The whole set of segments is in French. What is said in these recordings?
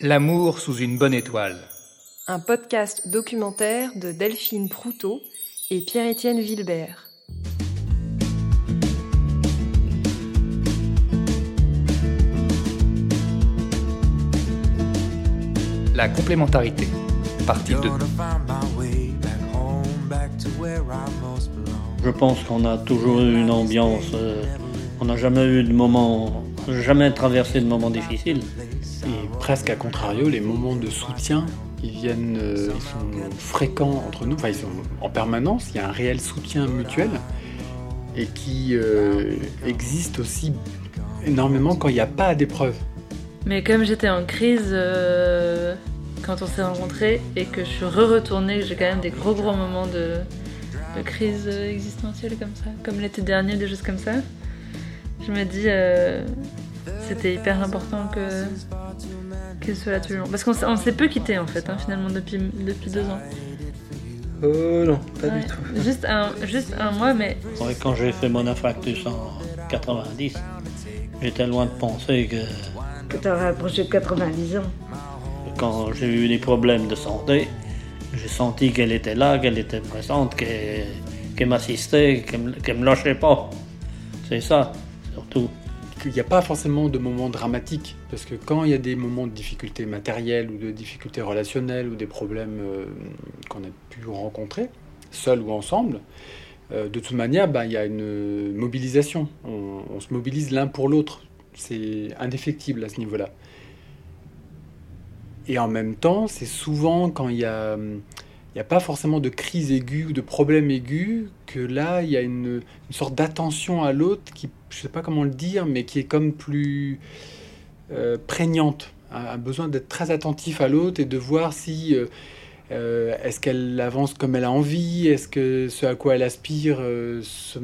L'amour sous une bonne étoile. Un podcast documentaire de Delphine Proutot et Pierre-Étienne Vilbert. La complémentarité. Partie 2. Je pense qu'on a toujours eu une ambiance. euh, on n'a jamais eu de moment, jamais traversé de moments difficiles. Presque à contrario, les moments de soutien, ils viennent, euh, ils sont fréquents entre nous, enfin ils sont en permanence, il y a un réel soutien mutuel et qui euh, existe aussi énormément quand il n'y a pas d'épreuve. Mais comme j'étais en crise euh, quand on s'est rencontrés et que je suis re-retournée, j'ai quand même des gros gros moments de, crise existentielle comme ça, comme l'été dernier, des choses comme ça, je me dis c'était hyper important que qu'il soit là tout le long. Parce qu'on s'est- on s'est peu quitté en fait, hein, finalement, depuis, depuis deux ans. Oh non, pas Ouais. du tout. Juste un, juste un mois, mais Ouais, quand j'ai fait mon infarctus en 90, j'étais loin de penser que que tu aurais approché de 90 ans. quand j'ai eu des problèmes de santé, j'ai senti qu'elle était là, qu'elle était présente, qu'elle qu'elle m'assistait, qu'elle me, qu'elle me lâchait pas. C'est ça, surtout. Il n'y a pas forcément de moments dramatiques, parce que quand il y a des moments de difficultés matérielles ou de difficultés relationnelles ou des problèmes euh, qu'on a pu rencontrer, seul ou ensemble, euh, de toute manière, bah, il y a une mobilisation. On, se mobilise l'un pour l'autre. C'est indéfectible à ce niveau-là. Et en même temps, c'est souvent quand il y a, hum, n'y a pas forcément de crise aiguë ou de problème aigu que là, il y a une, sorte d'attention à l'autre qui, je sais pas comment le dire, mais qui est comme plus euh, prégnante. Un, besoin d'être très attentif à l'autre et de voir si euh, euh, est-ce qu'elle avance comme elle a envie, est-ce que ce à quoi elle aspire se-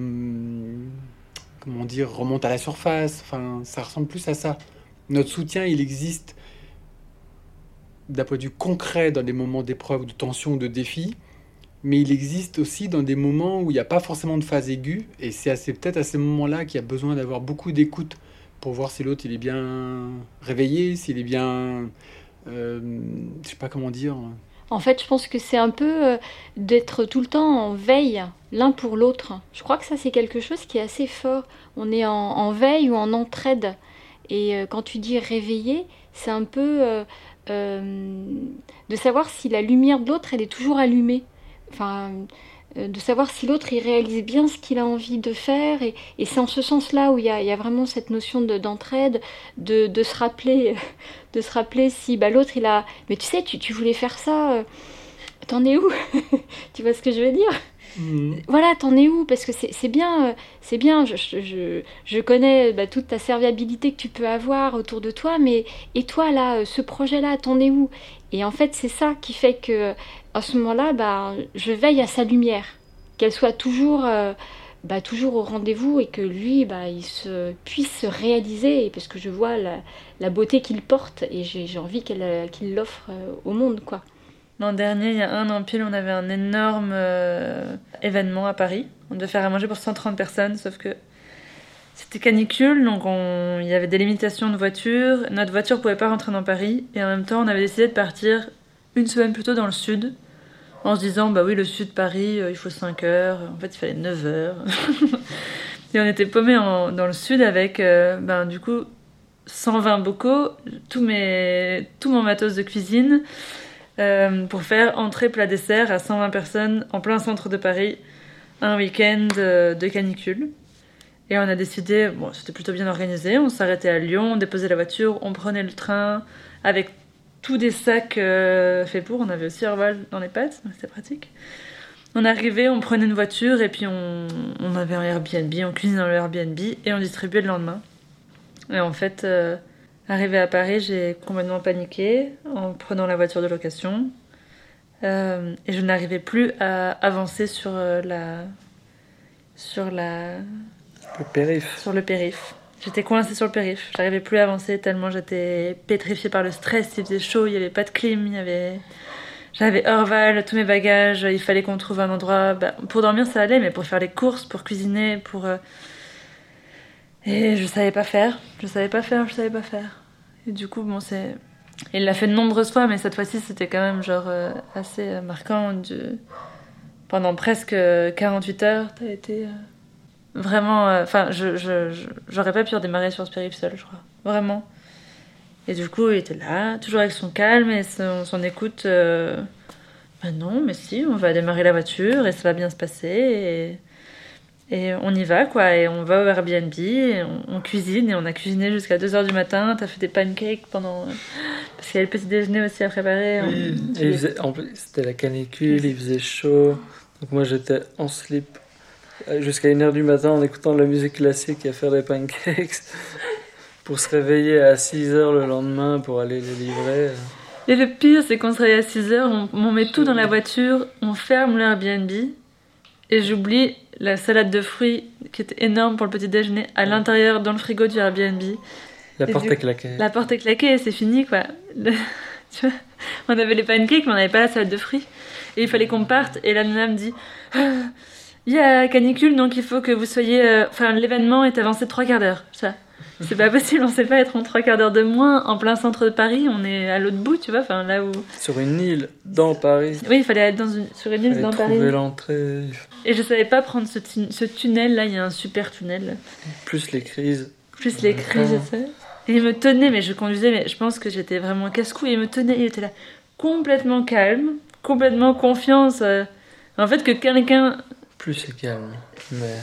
comment dire, remonte à la surface. Enfin, ça ressemble plus à ça. Notre soutien, il existe d'un point de vue concret dans des moments d'épreuve, de tension, de défi, mais il existe aussi dans des moments où il n'y a pas forcément de phase aiguë, et c'est peut-être à ces moments-là qu'il y a besoin d'avoir beaucoup d'écoute pour voir si l'autre est bien réveillé, s'il est bien, euh, je sais pas comment dire. En fait, je pense que c'est un peu euh, d'être tout le temps en veille l'un pour l'autre. Je crois que ça, c'est quelque chose qui est assez fort. On est en, veille ou en entraide. Et euh, quand tu dis réveiller, c'est un peu euh, de savoir si la lumière de l'autre, elle est toujours allumée. Enfin, euh, de savoir si l'autre, il réalise bien ce qu'il a envie de faire. Et, c'est en ce sens-là où il y a, il vraiment cette notion de- d'entraide, de, de se rappeler, de se rappeler si bah, l'autre, il a mais tu sais, tu, tu voulais faire ça, euh, t'en es où? Tu vois ce que je veux dire? Voilà, t'en es où? Parce que c'est bien, euh, c'est bien, je, je- je, connais bah, toute ta serviabilité que tu peux avoir autour de toi, mais et toi là, euh, ce projet-là, t'en es où? Et en fait, c'est ça qui fait que à ce moment-là, bah, je veille à sa lumière, qu'elle soit toujours... euh, bah, toujours au rendez-vous et que lui, bah, il se, puisse se réaliser, parce que je vois la, la beauté qu'il porte et j'ai envie euh, qu'il l'offre euh, au monde, quoi. L'an dernier, il y a un an pile, on avait un énorme euh, événement à Paris. On devait faire à manger pour 130 personnes, sauf que c'était canicule, donc on- il y avait des limitations de voitures. Notre voiture pouvait pas rentrer dans Paris, et en même temps, on avait décidé de partir une semaine plus tôt dans le sud, en se disant, bah oui, le sud de Paris, euh, il faut 5 heures. En fait, il fallait 9 heures. et on était paumés dans le sud avec, euh, ben, du coup, 120 bocaux, tous mes, tout mon matos de cuisine, euh, pour faire entrée plat dessert à 120 personnes en plein centre de Paris, un week-end euh, de canicule. Et on a décidé, bon, c'était plutôt bien organisé, on s'arrêtait à Lyon, on déposait la voiture, on prenait le train avec tous des sacs euh, faits pour, on avait aussi Orval dans les pattes, donc c'était pratique. On arrivait, on prenait une voiture et puis on, on avait un Airbnb, on cuisinait dans le Airbnb et on distribuait le lendemain. Et en fait, euh, arrivé à Paris, j'ai complètement paniqué en prenant la voiture de location. Euh, et je n'arrivais plus à avancer sur euh, la sur la Le périph. sur le périph. J'étais coincée sur le périph. J'arrivais plus à avancer tellement j'étais pétrifiée par le stress. Il faisait chaud, il n'y avait pas de clim, il y avait j'avais Orval, tous mes bagages. Il fallait qu'on trouve un endroit bah, pour dormir, ça allait, mais pour faire les courses, pour cuisiner, pour euh, et je savais pas faire. Je savais pas faire, je savais pas faire. Et du coup, bon, c'est Il l'a fait de nombreuses fois, mais cette fois-ci, c'était quand même genre euh, assez euh, marquant. Pendant presque 48 heures, t'as été euh, vraiment. Enfin, j'aurais pas pu redémarrer sur périph' seul, je crois. Vraiment. Et du coup, il était là, toujours avec son calme et son, son écoute. euh, Ben non, mais si, on va démarrer la voiture et ça va bien se passer. Et on y va, quoi. Et on va au Airbnb, et on, on cuisine et on a cuisiné jusqu'à 2h du matin. T'as fait des pancakes pendant. Parce qu'il y avait le petit déjeuner aussi à préparer. Oui, On- et il faisait- en plus, c'était la canicule, il faisait chaud. Donc moi j'étais en slip euh, jusqu'à 1h du matin en écoutant de la musique classique et à faire des pancakes pour se réveiller à 6h le lendemain pour aller les livrer. Et le pire, c'est qu'on se réveille à 6h, on, on met tout dans la voiture, on ferme le Airbnb. Et j'oublie la salade de fruits qui était énorme pour le petit déjeuner à l'intérieur dans le frigo du Airbnb. La Et porte est claquée. La porte est claquée c'est fini quoi. Le- tu vois, on avait les pancakes mais on n'avait pas la salade de fruits. Et il fallait qu'on parte et la nana me dit Ah, il y a canicule donc il faut que vous soyez. euh, Enfin, l'événement est avancé de trois quarts d'heure. Ça. C'est pas possible, on sait pas être en trois quarts d'heure de moins en plein centre de Paris, on est à l'autre bout, tu vois, enfin là où. Sur une île dans Paris. Oui, il fallait être dans une, sur une île dans Paris. trouver l'entrée, Et je savais pas prendre ce, tu- ce tunnel là, il y a un super tunnel. plus les crises. Plus les crises. Et il me tenait, mais je conduisais, mais je pense que j'étais vraiment casse-couille. Il me tenait, il était là, complètement calme, complètement confiance. euh, en fait, que quelqu'un, Plus c'est calme. Mais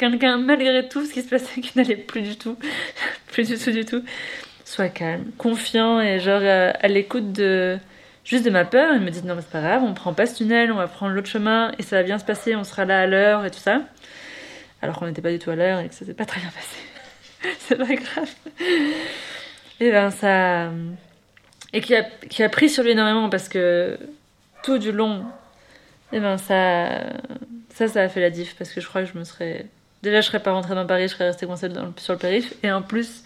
quelqu'un, malgré tout ce qui se passait, qui n'allait plus du tout, plus du tout, du tout, soit calme, confiant et genre euh, à l'écoute de. Juste de ma peur, il me dit non mais c'est pas grave, on prend pas ce tunnel, on va prendre l'autre chemin et ça va bien se passer, on sera là à l'heure et tout ça. Alors qu'on n'était pas du tout à l'heure et que ça s'est pas très bien passé. c'est pas grave. Et ben ça. Et qui a, qui a pris sur lui énormément parce que tout du long, et ben ça. Ça, ça a fait la diff parce que je crois que je me serais. Déjà, je serais pas rentrée dans Paris, je serais restée coincée dans le- sur le périph. Et en plus,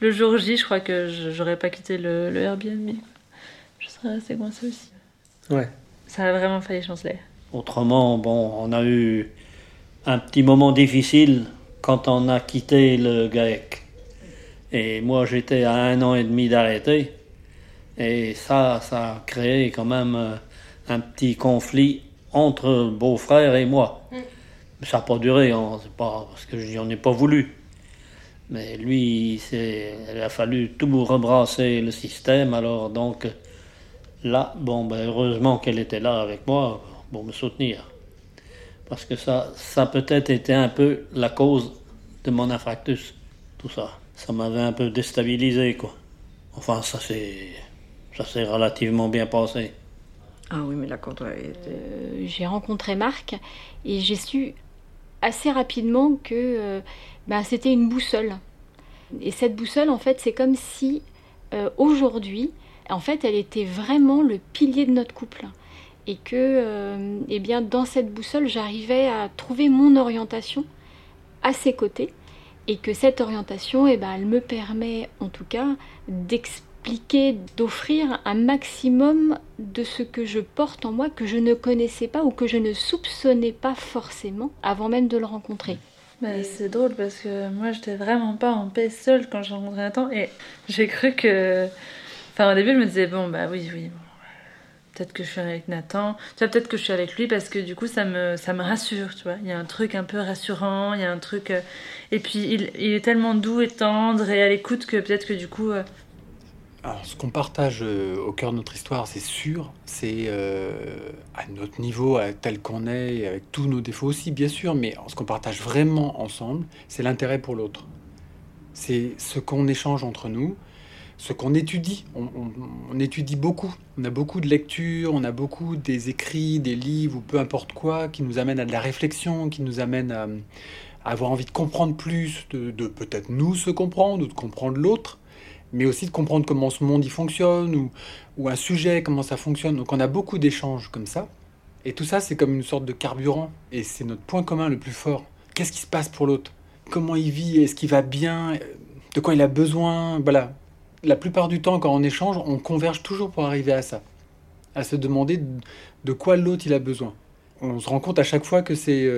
le jour J, je crois que je- j'aurais pas quitté le, le Airbnb. Je serais restée coincée aussi. ouais. Ça a vraiment failli chanceler. Autrement, bon, on a eu un petit moment difficile quand on a quitté le GAEC. Et moi, j'étais à un an et demi d'arrêter. Et ça, ça a créé quand même euh, un petit conflit entre beau-frère et moi. Ça n'a pas duré, hein, c'est pas parce que j'en ai pas voulu. Mais lui, il a fallu tout rebrasser le système. Alors donc, là, bon, ben, heureusement qu'elle était là avec moi pour me soutenir. Parce que ça, ça a peut-être été un peu la cause de mon infarctus, tout ça. Ça m'avait un peu déstabilisé, quoi. Enfin, ça s'est, ça s'est relativement bien passé. Ah oui, mais là, quand. Euh, j'ai rencontré Marc et j'ai su assez rapidement que euh, ben, c'était une boussole. Et cette boussole, en fait, c'est comme si euh, aujourd'hui, en fait, elle était vraiment le pilier de notre couple. Et que, euh, eh bien, dans cette boussole, j'arrivais à trouver mon orientation à ses côtés. Et que cette orientation, eh ben, elle me permet, en tout cas, d'offrir un maximum de ce que je porte en moi que je ne connaissais pas ou que je ne soupçonnais pas forcément avant même de le rencontrer. Bah, c'est drôle parce que moi j'étais vraiment pas en paix seule quand j'ai rencontré Nathan et j'ai cru que. Enfin, au début, je me disais, bon, bah oui, oui, peut-être que je suis avec Nathan, tu vois, peut-être que je suis avec lui parce que du coup ça me, ça me rassure, tu vois. Il y a un truc un peu rassurant, il y a un truc. euh, Et puis il, il est tellement doux et tendre et à l'écoute que peut-être que du coup. Ce qu'on partage euh, au cœur de notre histoire, c'est sûr, c'est euh, à notre niveau, à tel qu'on est, avec tous nos défauts aussi, bien sûr, mais ce qu'on partage vraiment ensemble, c'est l'intérêt pour l'autre. C'est ce qu'on échange entre nous, ce qu'on étudie. On, étudie beaucoup. On a beaucoup de lectures, on a beaucoup des écrits, des livres, ou peu importe quoi, qui nous amènent à de la réflexion, qui nous amènent à, à avoir envie de comprendre plus, de, de peut-être nous se comprendre, ou de comprendre l'autre mais aussi de comprendre comment ce monde y fonctionne ou, ou un sujet, comment ça fonctionne. Donc on a beaucoup d'échanges comme ça. Et tout ça, c'est comme une sorte de carburant. Et c'est notre point commun le plus fort. Qu'est-ce qui se passe pour l'autre? Comment il vit? Est-ce qu'il va bien? De quoi il a besoin? Voilà. La plupart du temps, quand on échange, on converge toujours pour arriver à ça. À se demander de quoi l'autre il a besoin. On se rend compte à chaque fois que c'est...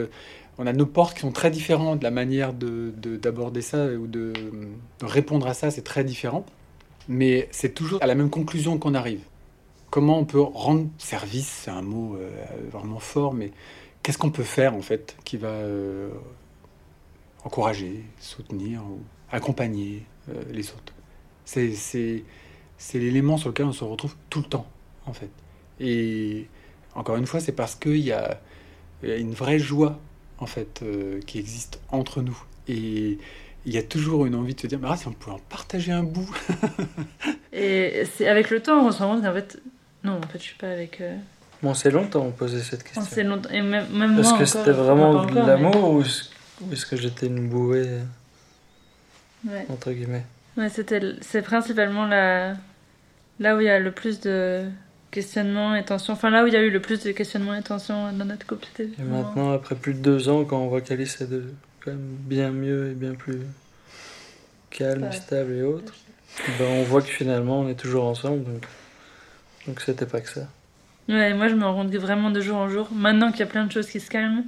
on a nos portes qui sont très différentes, la manière de- de- d'aborder ça ou de, de répondre à ça, c'est très différent. mais c'est toujours à la même conclusion qu'on arrive. Comment on peut rendre service, c'est un mot euh, vraiment fort, mais qu'est-ce qu'on peut faire en fait qui va euh, encourager, soutenir ou accompagner euh, les autres? C'est l'élément sur lequel on se retrouve tout le temps en fait. Et encore une fois, c'est parce qu'il y a une vraie joie en fait euh, qui existe entre nous. Et il y a toujours une envie de se dire, mais ah, si on pouvait en partager un bout. Et c'est avec le temps, on se rend compte qu'en fait, non, en fait, je suis pas avec. euh, Bon, c'est longtemps on posait cette on question. s'est longtemps. Et même, même Est-ce moi que encore, c'était vraiment de l'amour ou est-ce ou est-ce que j'étais une bouée, Ouais. entre guillemets? Ouais, c'était, c'est principalement la, là où il y a le plus de questionnements et tensions. Enfin, là où il y a eu le plus de questionnements et tensions dans notre couple, c'était. Et maintenant, après plus de deux ans, quand on voit qu'Alice est de, quand même bien mieux et bien plus calme, Ouais. stable et autres, ben on voit que finalement on est toujours ensemble. Donc, donc c'était pas que ça. Ouais, moi je me rends vraiment de jour en jour, maintenant qu'il y a plein de choses qui se calment,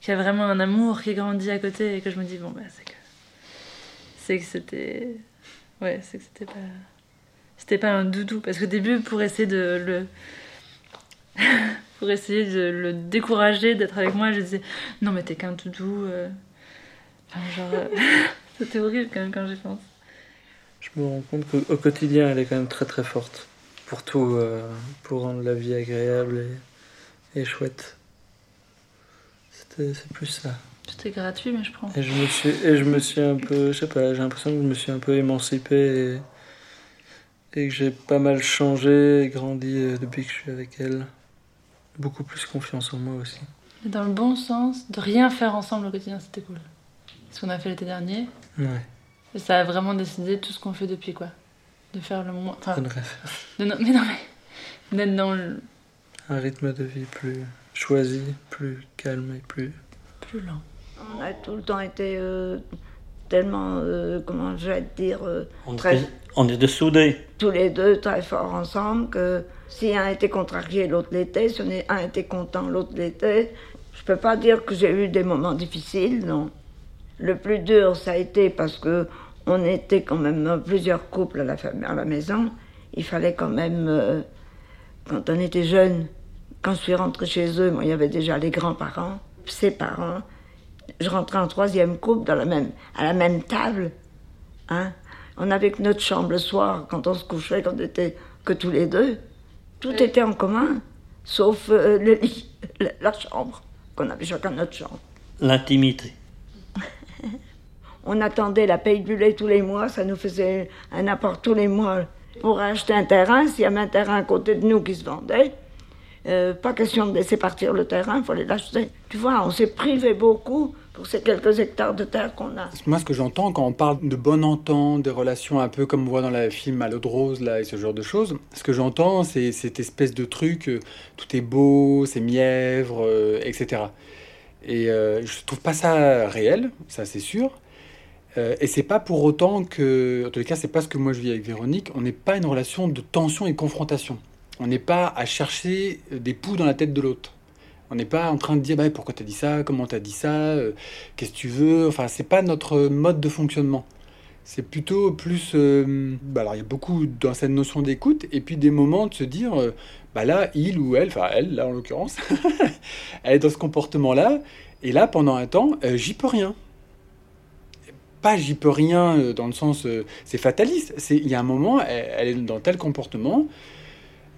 qu'il y a vraiment un amour qui grandit à côté et que je me dis, bon, bah, c'est que. C'est que c'était. Ouais, c'est que c'était pas. C'était pas un doudou. Parce qu'au début, pour essayer de le. pour essayer de le décourager d'être avec moi, je disais, non, mais t'es qu'un doudou. euh. Enfin, genre. euh, c'était horrible quand même quand j'y pense. Je me rends compte qu'au au quotidien, elle est quand même très très forte pour tout, euh, pour rendre la vie agréable et, et chouette. C'était, c'est plus ça. C'était gratuit, mais je prends. Et je me suis, et je me suis un peu, je sais pas, j'ai l'impression que je me suis un peu émancipé et, et que j'ai pas mal changé et grandi euh, depuis que je suis avec elle. Beaucoup plus confiance en moi aussi. Dans le bon sens, de rien faire ensemble au quotidien, c'était cool. Ce qu'on a fait l'été dernier. Ouais, Et ça a vraiment décidé tout ce qu'on fait depuis, quoi. De faire le moins. Enfin, de no- mais non, mais. D'être dans le Un rythme de vie plus choisi, plus calme et plus. plus lent. On a tout le temps été euh, tellement, euh, comment je vais te dire, euh, On, Très- était, on était soudés. tous les deux très forts ensemble, que si un était contrarié, l'autre l'était, si est- un était content, l'autre l'était. Je peux pas dire que j'ai eu des moments difficiles, non. Le plus dur, ça a été parce que on était quand même plusieurs couples à la, à la maison. Il fallait quand même, euh, quand on était jeune, quand je suis rentrée chez eux, moi, il y avait déjà les grands-parents, ses parents. Je rentrais en troisième couple dans la même, à la même table. Hein? On avait que notre chambre le soir, quand on se couchait, quand on était que tous les deux. Tout était en commun, sauf euh, le lit, la, la chambre, qu'on avait chacun notre chambre. L'intimité. On attendait la paye du lait tous les mois, ça nous faisait un apport tous les mois pour acheter un terrain. S'il y avait un terrain à côté de nous qui se vendait, euh, pas question de laisser partir le terrain, il fallait l'acheter. Tu vois, on s'est privé beaucoup pour ces quelques hectares de terre qu'on a. Moi, ce que j'entends quand on parle de bonne entente, des relations un peu comme on voit dans le film à l'eau de rose, là, et ce genre de choses, ce que j'entends, c'est cette espèce de truc, euh, tout est beau, c'est mièvre, etc. Et euh, je trouve pas ça réel, ça c'est sûr. Euh, et c'est pas pour autant que, en tous les cas, c'est pas ce que moi je vis avec Véronique. On n'est pas une relation de tension et confrontation. On n'est pas à chercher des poux dans la tête de l'autre. On n'est pas en train de dire bah, pourquoi t'as dit ça, comment t'as dit ça, euh, qu'est-ce que tu veux. Enfin, c'est pas notre mode de fonctionnement. C'est plutôt plus. euh, bah, alors, il y a beaucoup dans cette notion d'écoute, et puis des moments de se dire euh, bah là, il ou elle, enfin elle, là en l'occurrence, elle est dans ce comportement-là, et là, pendant un temps, euh, j'y peux rien. Pas j'y peux rien dans le sens. c'est fataliste. Il y a un moment, elle est dans tel comportement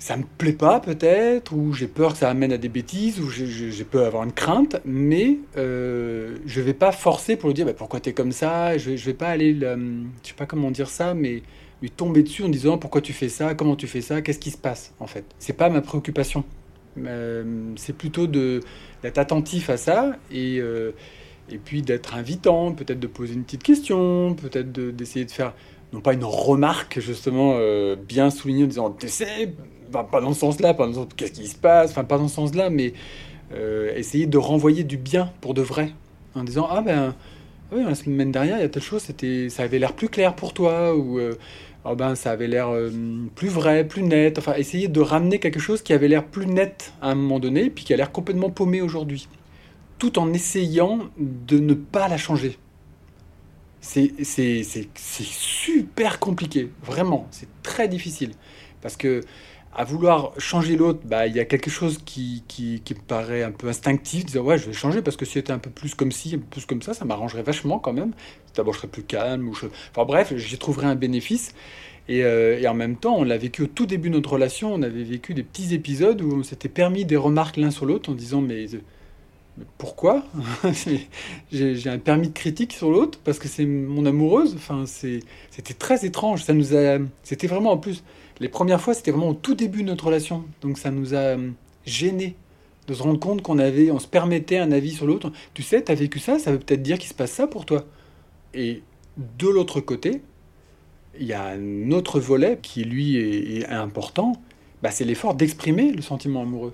ça me plaît pas peut-être, ou j'ai peur que ça amène à des bêtises, ou j'ai- peur avoir une crainte, mais euh, je vais pas forcer pour lui dire bah, pourquoi tu es comme ça, je je vais pas aller, le- je sais pas comment dire ça, mais lui tomber dessus en disant pourquoi tu fais ça, comment tu fais ça, qu'est-ce qui se passe en fait. C'est pas ma préoccupation. Euh, c'est plutôt d'être attentif à ça et, euh, et puis d'être invitant, peut-être de poser une petite question, peut-être de- d'essayer de faire non pas une remarque justement euh, bien soulignée en disant tu sais bah, pas dans ce sens-là pas dans le sens qu'est-ce qui se passe? Enfin pas dans ce sens-là mais euh, essayer de renvoyer du bien pour de vrai en disant ah ben oui la semaine dernière il y a telle chose c'était ça avait l'air plus clair pour toi ou ah ben ça avait l'air euh, plus vrai plus net enfin essayer de ramener quelque chose qui avait l'air plus net à un moment donné puis qui a l'air complètement paumé aujourd'hui tout en essayant de ne pas la changer c'est super compliqué, vraiment, c'est très difficile. Parce que à vouloir changer l'autre, bah, il y a quelque chose qui, qui, me paraît un peu instinctif, disant ouais, je vais changer parce que si c'était un peu plus comme ci, un peu plus comme ça, ça m'arrangerait vachement quand même. D'abord, je serais plus calme, ou je... enfin bref, j'y trouverais un bénéfice. Et, euh, et en même temps, on l'a vécu au tout début de notre relation, on avait vécu des petits épisodes où on s'était permis des remarques l'un sur l'autre en disant mais, pourquoi J'ai un permis de critique sur l'autre parce que c'est mon amoureuse. Enfin, c'était très étrange. Ça nous a, c'était vraiment en plus les premières fois, c'était vraiment au tout début de notre relation. Donc ça nous a euh, gênés de se rendre compte qu'on avait, on se permettait un avis sur l'autre. Tu sais, t'as vécu ça, ça veut peut-être dire qu'il se passe ça pour toi. Et de l'autre côté, il y a un autre volet qui lui est, est important. Bah, c'est l'effort d'exprimer le sentiment amoureux.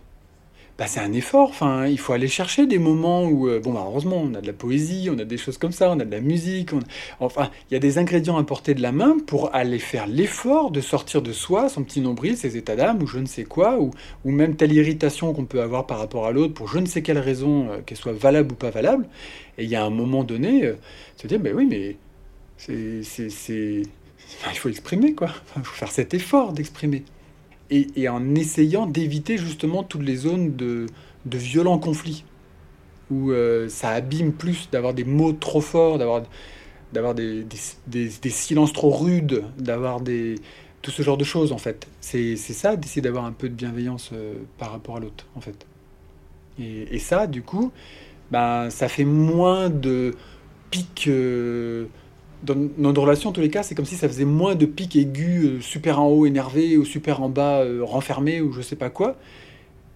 Bah, c'est un effort. Enfin, il faut aller chercher des moments où, euh, bon, bah, on a de la poésie, on a des choses comme ça, on a de la musique. Enfin, il y a des ingrédients à portée de la main pour aller faire l'effort de sortir de soi, son petit nombril, ses états d'âme, ou je ne sais quoi, ou, même telle irritation qu'on peut avoir par rapport à l'autre pour je ne sais quelle raison, euh, qu'elle soit valable ou pas valable. Et il y a un moment donné, euh, se dire, mais oui, mais il faut exprimer, quoi. Il faut faire cet effort d'exprimer. Et, en essayant d'éviter justement toutes les zones de, de violents conflits, où euh, ça abîme plus d'avoir des mots trop forts, d'avoir, d'avoir des, des, silences trop rudes, d'avoir des, tout ce genre de choses, en fait. C'est, ça, d'essayer d'avoir un peu de bienveillance euh, par rapport à l'autre, en fait. Et, et ça, du coup, ben, ça fait moins de pics. euh, dans notre relation, en tous les cas, c'est comme si ça faisait moins de pics aigus, euh, super en haut énervé ou super en bas euh, renfermé ou je sais pas quoi.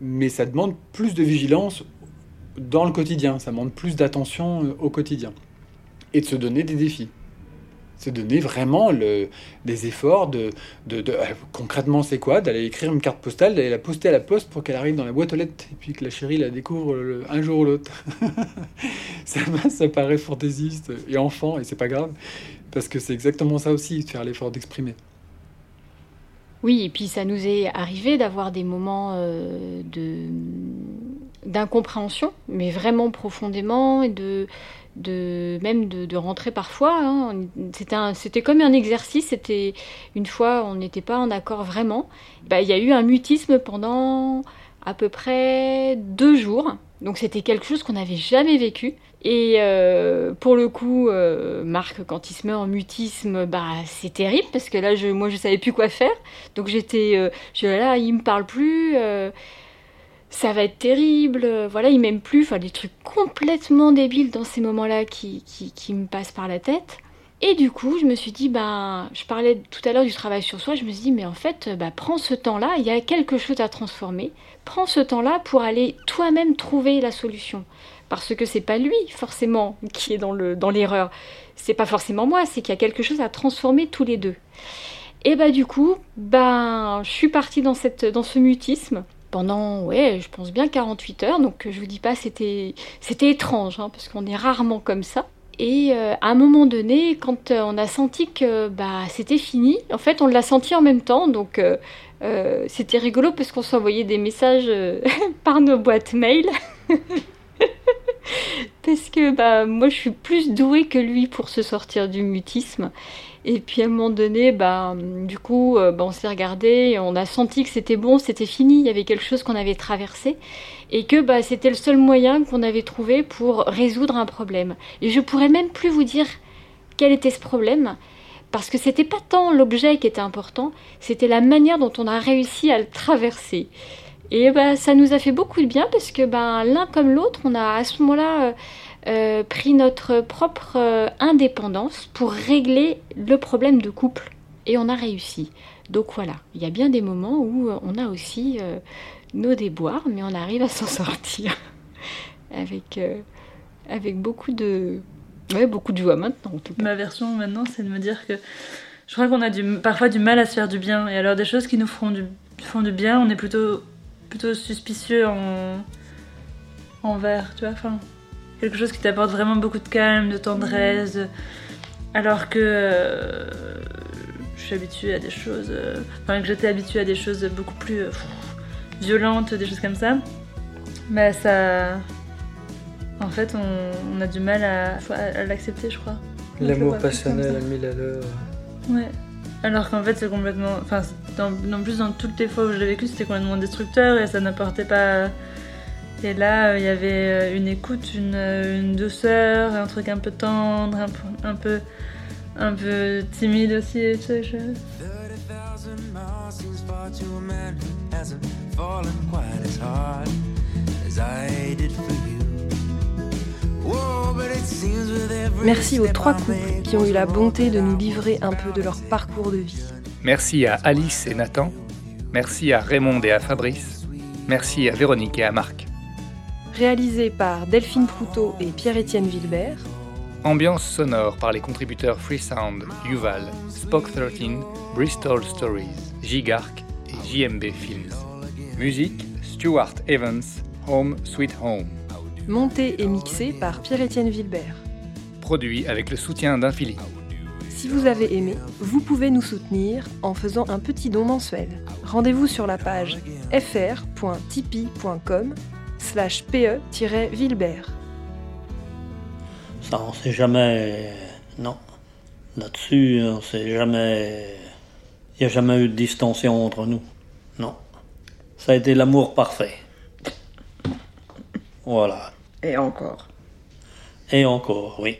Mais ça demande plus de vigilance dans le quotidien. Ça demande plus d'attention euh, au quotidien. Et de se donner des défis. Se donner vraiment le, des efforts de. euh, concrètement, c'est quoi? D'aller écrire une carte postale, d'aller la poster à la poste pour qu'elle arrive dans la boîte aux lettres et puis que la chérie la découvre le- un jour ou l'autre. ça, paraît fantaisiste et enfant, et c'est pas grave, parce que c'est exactement ça aussi, faire l'effort d'exprimer. Oui, et puis ça nous est arrivé d'avoir des moments euh, de d'incompréhension, mais vraiment profondément, et de, de même de, rentrer parfois. hein. C'était comme un exercice. C'était une fois, on n'était pas en accord vraiment. Bah, il y a eu un mutisme pendant à peu près deux jours. Donc c'était quelque chose qu'on n'avait jamais vécu. Et euh, pour le coup, euh, Marc, quand il se met en mutisme, bah c'est terrible parce que là, je, moi, je savais plus quoi faire. Donc j'étais, euh, je là, il me parle plus. Euh, ça va être terrible, euh, voilà, il m'aime plus, enfin des trucs complètement débiles dans ces moments-là qui, qui, qui me passent par la tête. Et du coup, je me suis dit, ben, je parlais tout à l'heure du travail sur soi, je me suis dit, mais en fait, bah, prends ce temps-là, il y a quelque chose à transformer, prends ce temps-là pour aller toi-même trouver la solution. Parce que c'est pas lui, forcément, qui est dans le dans l'erreur. C'est pas forcément moi, c'est qu'il y a quelque chose à transformer tous les deux. Et bah du coup, ben, je suis partie dans, cette, dans ce mutisme pendant, ouais, je pense bien 48 heures. Donc je vous dis pas, c'était, étrange, hein, parce qu'on est rarement comme ça. Et euh, à un moment donné, quand euh, on a senti que bah, c'était fini, en fait, on l'a senti en même temps. Donc euh, euh, c'était rigolo parce qu'on s'envoyait des messages euh, par nos boîtes mail. parce que bah, moi, je suis plus douée que lui pour se sortir du mutisme. Et puis à un moment donné, bah, du coup, euh, bah, on s'est regardé, et on a senti que c'était bon, c'était fini, il y avait quelque chose qu'on avait traversé, et que bah, c'était le seul moyen qu'on avait trouvé pour résoudre un problème. Et je pourrais même plus vous dire quel était ce problème, parce que c'était pas tant l'objet qui était important, c'était la manière dont on a réussi à le traverser. Et bah, ça nous a fait beaucoup de bien parce que bah, l'un comme l'autre, on a à ce moment-là euh, pris notre propre euh, indépendance pour régler le problème de couple. Et on a réussi. Donc voilà, il y a bien des moments où euh, on a aussi nos déboires, mais on arrive à s'en sortir avec, avec beaucoup de, ouais, beaucoup de joie maintenant en tout cas. Ma version maintenant, c'est de me dire que je crois qu'on a du, parfois du mal à se faire du bien. Et alors, des choses qui nous feront du, font du bien, on est plutôt, plutôt suspicieux en, envers, tu vois. Enfin, quelque chose qui t'apporte vraiment beaucoup de calme, de tendresse. de- Alors que euh, je suis habituée à des choses. euh, Enfin, que j'étais habituée à des choses beaucoup plus euh, pff, violentes, des choses comme ça. Bah, ça. En fait, on, on a du mal à, à- à l'accepter, je crois. L'amour passionnel à mille à l'heure. Ouais. Alors qu'en fait, c'est complètement. Enfin, en plus, dans toutes les fois où je l'ai vécu, c'était complètement destructeur et ça n'apportait pas. Et là, euh, il y avait euh, une écoute, une, euh, une douceur, un truc un peu tendre, un, peu- un peu. un peu timide aussi. Tu sais, je- 30,000 miles seems far to a man who hasn't fallen quite as hard as I did for you? Whoa, but it seems with every Merci aux trois couples qui ont eu la bonté de nous livrer un peu de leur parcours de vie. Merci à Alice et Nathan. Merci à Raymond et à Fabrice. Merci à Véronique et à Marc. Réalisé par Delphine Proutot et Pierre-Étienne Vilbert, Ambiance sonore par les contributeurs Freesound, Yuval, Spock 13, Bristol Stories, Gigarc et JMB Films. Musique Stuart Evans, Home Sweet Home. monté et mixé par Pierre-Étienne Vilbert. Produit avec le soutien d'Infili. Si vous avez aimé, vous pouvez nous soutenir en faisant un petit don mensuel. Rendez-vous sur la page fr.tipeee.com slash pe-vilbert. Ça, on sait jamais. Non. Là-dessus, on sait jamais. Il n'y a jamais eu de distinction entre nous. Non. Ça a été l'amour parfait. Voilà. Et encore. Et encore, oui.